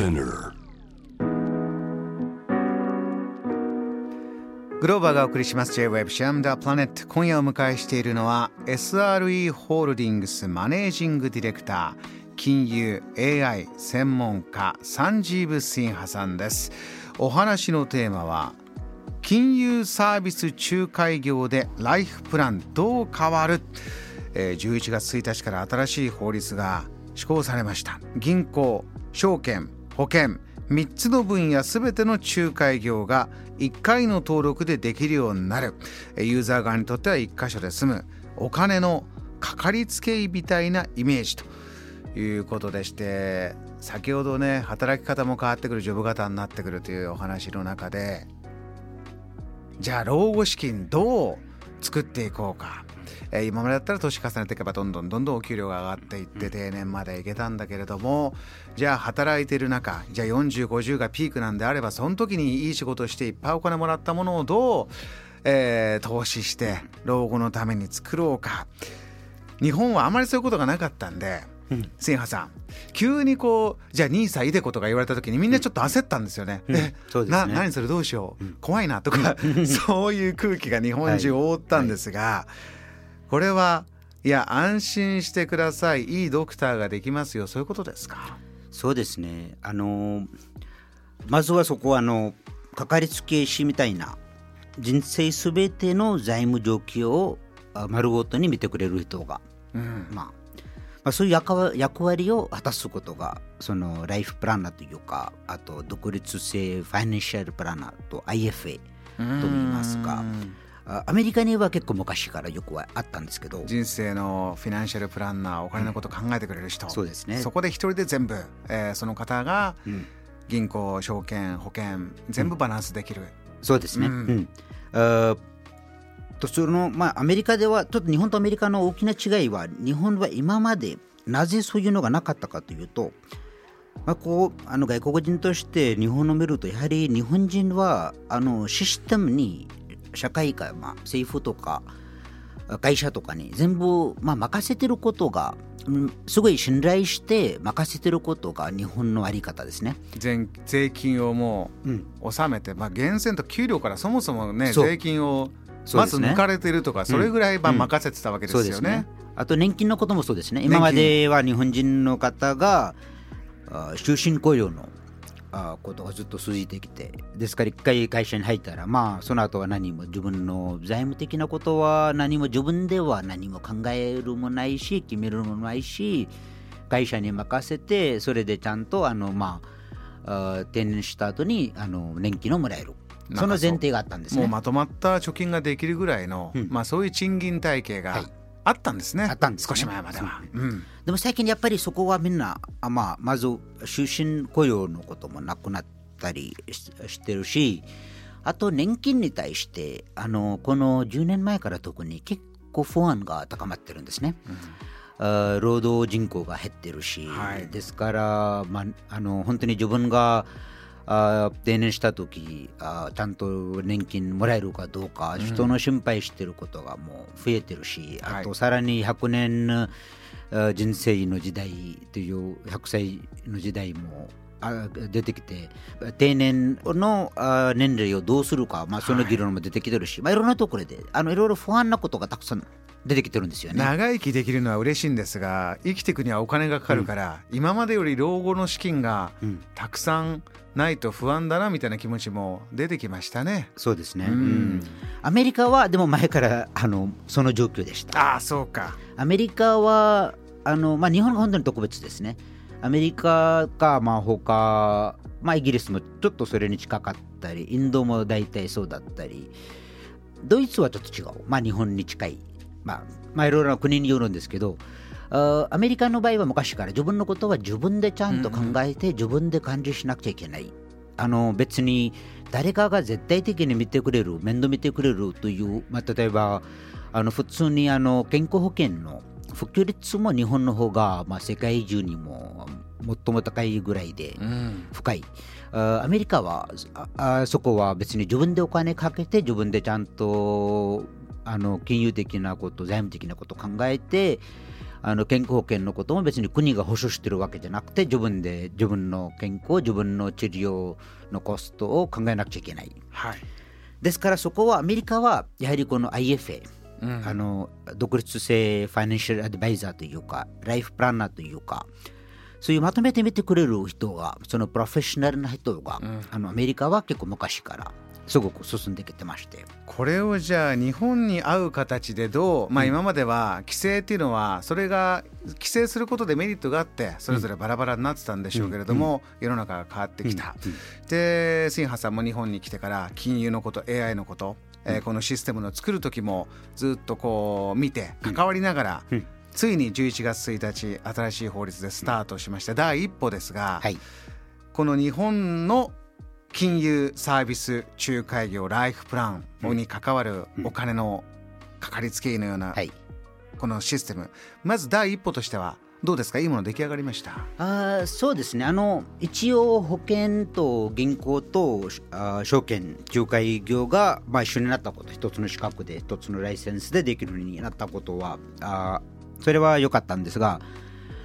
Spinner. グローバーがお送りします。J-Web シャム。ダープラネット今夜お迎えしているのは SRE ホールディングスマネージングディレクター金融 AI 専門家サンジーブ・シンハさんです。お話のテーマは金融サービス仲介業でライフプランどう変わる、えー、11月1日から新しい法律が施行されました。銀行証券保険。3つの分野全ての仲介業が1回の登録でできるようになる。ユーザー側にとっては1箇所で済む。お金のかかりつけ医みたいなイメージと。いうことでして先ほどね働き方も変わってくるジョブ型になってくるというお話の中でじゃあ老後資金どう作っていこうか。えー、今までだったら年重ねていけばどんどんどんどんお給料が上がっていって定年までいけたんだけれどもじゃあ働いてる中じゃあ4050がピークなんであればその時にいい仕事していっぱいお金もらったものをどう、えー、投資して老後のために作ろうか。日本はあまりそういうことがなかったんで。千葉さん急にこうじゃあ兄さんいでことか言われた時にみんなちょっと焦ったんですよね。うん、え、ね、な何それどうしよう、うん、怖いなとか そういう空気が日本中覆ったんですが、はいこれはいや安心してください。いいドクターができますよ。そういうことですか？そうですね。あのまずはそこはあのかかりつけ医みたいな人生すべての財務状況を丸ごとに見てくれる人が、うん、まあまあ、そういう役役割を果たすことがそのライフプランナーというかあと独立性ファイナンシャルプランナーと IFA と言いますかアメリカには結構昔からよくはあったんですけど。人生のフィナンシャルプランナーお金のこと考えてくれる人、そうですね。そこで一人で全部、えー、その方が銀行証券保険全部バランスできる、うん、そうですね、うん、うん。とそのまあアメリカではちょっと日本とアメリカの大きな違いは日本は今までなぜそういうのがなかったかというと、まあ、こうあの外国人として日本を見るとやはり日本人はあのシステムに社会か、まあ、政府とか会社とかに全部、まあ、任せてることが、うん、すごい信頼して任せてることが日本のあり方ですね。税金をもう納めて、うん、まあ、源泉と給料からそもそもね税金をまず抜かれてるとかそ,、れぐらいまあ任せてたわけですよね。あと年金のこともそうですね。今までは日本人の方が終身雇用のあことがずっと続いてきて。ですから一回会社に入ったらまあその後は何も自分の財務的なことは何も自分では何も考えるもないし決めるもないし会社に任せてそれでちゃんとあのまあ定年した後にあの年金をもらえる。その前提があったんですね。もうまとまった貯金ができるぐらいの、うん、まあそういう賃金体系が、はいあったんですね。あったんです、ね、少し前までは、うん。でも最近やっぱりそこはみんな、あまあ、まず終身雇用のこともなくなったりしてるし、あと年金に対してあのこの10年前から特に結構不安が高まってるんですね。うん、労働人口が減ってるし、はい、ですから、まあ、あの本当に自分があ定年した時あちゃんと年金もらえるかどうか、うん、人の心配してることがもう増えてるし、あとさらに100年人生の時代という100歳の時代も出てきて定年の年齢をどうするか、まあ、その議論も出てきてるし、はいまあ、いろんなところであのいろいろ不安なことがたくさん出てきてるんですよね。長生きできるのは嬉しいんですが生きていくにはお金がかかるから、うん、今までより老後の資金がたくさんないと不安だなみたいな気持ちも出てきましたね。そうですね、うん、アメリカはでも前からあのその状況でした。あそうか。アメリカはあの、まあ、日本が本当に特別ですね。アメリカか、まあ、他、まあ、イギリスもちょっとそれに近かったりインドも大体そうだったりドイツはちょっと違う、まあ、日本に近いまあ、まあ、いろいろな国によるんですけど、アメリカの場合は昔から自分のことは自分でちゃんと考えて、自分で管理しなくちゃいけない。あの別に誰かが絶対的に見てくれる、面倒見てくれるという、まあ、例えばあの普通にあの健康保険の普及率も日本の方がまが、あ、世界中にも最も高いぐらいで深い。うん、アメリカはあそこは別に自分でお金かけて自分でちゃんとあの金融的なこと財務的なことを考えてあの健康保険のことも別に国が保証してるわけじゃなくて自分で自分の健康自分の治療のコストを考えなくちゃいけない。はい。ですからそこはアメリカはやはりこの IFA、うん。あの独立性ファイナンシャルアドバイザーというかライフプランナーというかそういうまとめてみてくれる人がそのプロフェッショナルな人が、うん。あのアメリカは結構昔からすごく進んできてまして。これをじゃあ日本に合う形でどう、まあ、うん。今までは規制っていうのはそれが規制することでメリットがあってそれぞれバラバラになってたんでしょうけれども、世の中が変わってきた、で新ハさんも日本に来てから金融のこと AI のこと、えーこのシステムの作る時もずっとこう見て関わりながら、うん。ついに11月1日新しい法律でスタートしました第一歩ですが、はい。この日本の金融サービス仲介業ライフプランに関わるお金のかかりつけ医のようなはい。このシステム。まず第一歩としてはどうですか？いいもの出来上がりました。あーそうですね。あの一応保険と銀行とあー証券仲介業が、まあ、一緒になったこと一つの資格で一つのライセンスでできるようになったことはあーそれは良かったんですが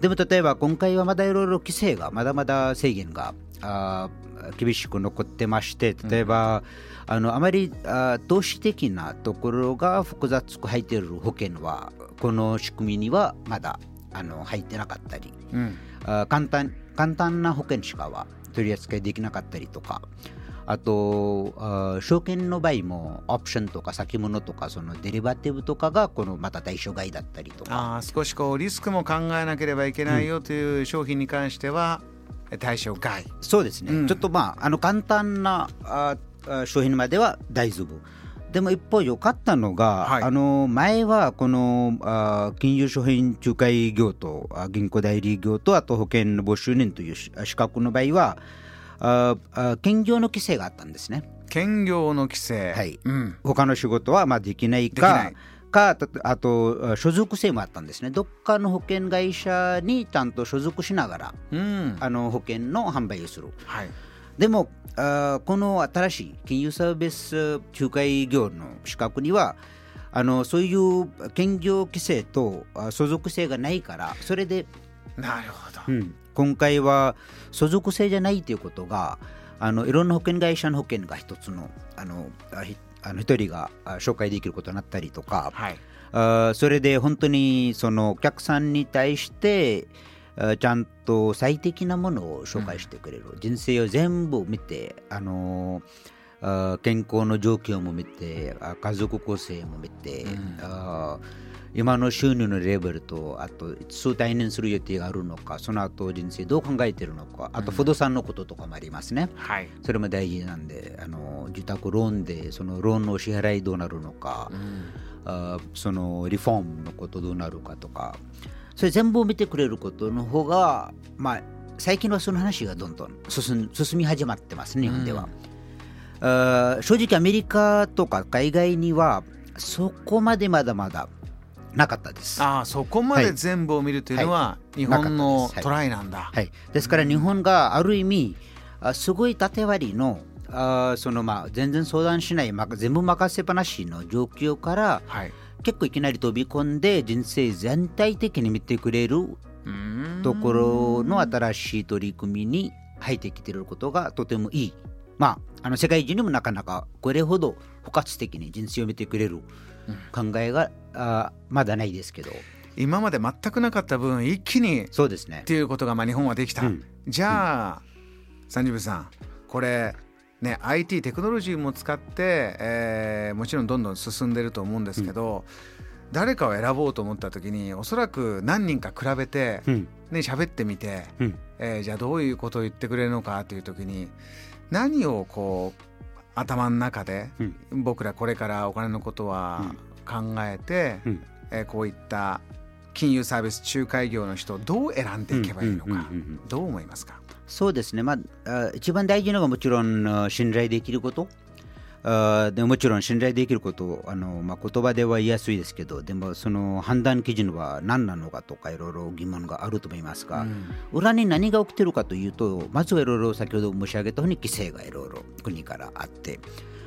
でも例えば今回はまだいろいろ規制がまだまだ制限があー厳しく残ってまして例えば、あのあまりあー投資的なところが複雑く入っている保険はこの仕組みにはまだあの入ってなかったりうん。あー簡単簡単な保険しかは取り扱いできなかったりとかあとあー証券の場合もオプションとか先物とかそのデリバティブとかがこのまた対象外だったりとか。あー少しこうリスクも考えなければいけないよという商品に関しては対象外。そうですね、うん。ちょっとまああの簡単なああ商品までは大丈夫。でも一方良かったのが、はい。あの前はこのあ金融商品仲介業とあ銀行代理業とあと保険の募集人というし資格の場合はああ兼業の規制があったんですね。兼業の規制、はい。うん、他の仕事はまあできないできなかいかたあとあ所属性もあったんですね。どっかの保険会社にちゃんと所属しながらうん。あの保険の販売をする。はい。でもあーこの新しい金融サービス仲介業の資格にはあのそういう兼業規制とあ所属性がないからそれで、なるほど、うん。今回は所属性じゃないということがあのいろんな保険会社の保険が一つのあのあの一人があ紹介できることになったりとか。はい。それで本当にそのお客さんに対してちゃんと最適なものを紹介してくれる、人生を全部見て、あのー健康の状況も見て家族構成も見て、うん。あー今の収入のレベルとあといつ退年する予定があるのかその後人生どう考えているのかあと不動産のこととかもありますね。はい、それも大事なんであの自宅ローンでそのローンの支払いどうなるのか、うん。あーそのリフォームのことどうなるかとか。それ全部見てくれることの方がまあ最近はその話がどんどん進み始まってます日本では、あー正直アメリカとか海外にはそこまでまだまだなかったです。ああそこまで全部を見るというのは、日本なのトライなんだ、はい、ですから日本がある意味あすごい縦割りのあそのまあ全然相談しないま全部任せっぱなしの状況からはい。結構いきなり飛び込んで人生全体的に見てくれるところの新しい取り組みに入ってきていることがとてもいい。まあ、あの世界中にもなかなかこれほど包括的に人生を見てくれる考えが、あまだないですけど。今まで全くなかった分一気にっそうですね。て。いうことがまあ日本はできた、うん。じゃあ、三十部さんこれね IT テクノロジーも使って、えーもちろんどんどん進んでると思うんですけど、誰かを選ぼうと思った時におそらく何人か比べてうん。ね喋ってみて、うん。えーじゃあどういうことを言ってくれるのかという時に何をこう頭の中で、うん。僕らこれからお金のことは考えて、うん。えーこういった金融サービス仲介業の人をどう選んでいけばいいのか、どう思いますか？そうですね、まあ、あ一番大事なのがもちろんあ信頼できること。あでもちろん信頼できることあの、まあ、言葉では言いやすいですけどでもその判断基準は何なのかとかいろいろ疑問があると思いますが、うん。裏に何が起きてるかというとまずはいろいろ先ほど申し上げたように規制がいろいろ国からあって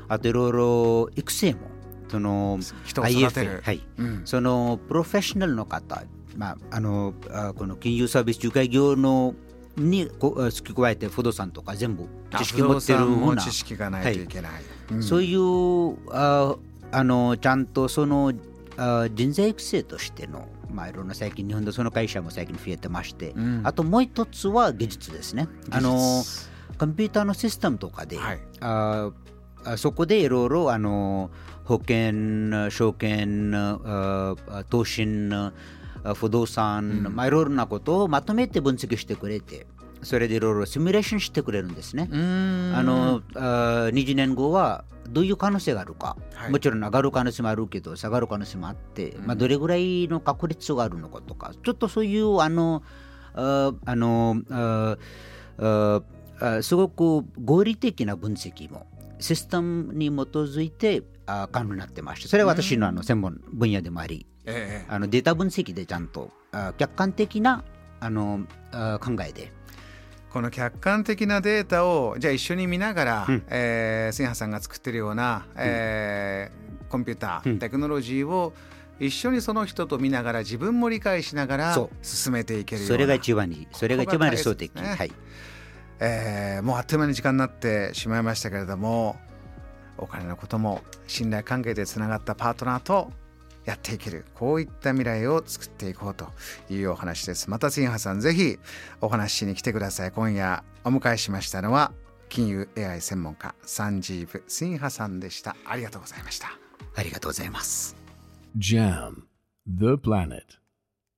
あといろいろ育成もその人を育てる。IFA はい、うん。そのプロフェッショナルの方まあ、あのあこの金融サービス仲介業のにこ付け加えて不動産とか全部知識持ってるような知識がないといけない、はい、そういうああのちゃんとそのあ人材育成としてのまあ、いろんな最近日本でその会社も最近増えてまして、うん、あともう一つは技術ですね。あのコンピューターのシステムとかで、はい、あそこでいろいろあの保険、証券、投資、不動産、うん、まあ、いろいろなことをまとめて分析してくれて、それでいろいろシミュレーションしてくれるんですね。あのあ20年後はどういう可能性があるか、はい、もちろん上がる可能性もあるけど下がる可能性もあって、うん、まあ、どれぐらいの確率があるのかとかちょっとそういうあのああのああすごく合理的な分析もシステムに基づいてあ可能になってましてそれは私のあの専門分野でもあり、えあのデータ分析でちゃんとあ客観的なあのあ考えで。この客観的なデータをじゃあ一緒に見ながら、うん、えー、千葉さんが作ってるような、えー、コンピューター、テクノロジーを一緒にその人と見ながら自分も理解しながら進めていけるような。それが一番にそれが一番理想的、ね、はい。えー、もうあっという間に時間になってしまいましたけれどもお金のことも信頼関係でつながったパートナーとやっていける。こういった未来を作っていこうというお話です。また新ハさんぜひお話しに来てください。今夜お迎えしましたのは金融 AI 専門家サンジーブ・シンハさんでした。ありがとうございました。ありがとうございます。JAM The Planet.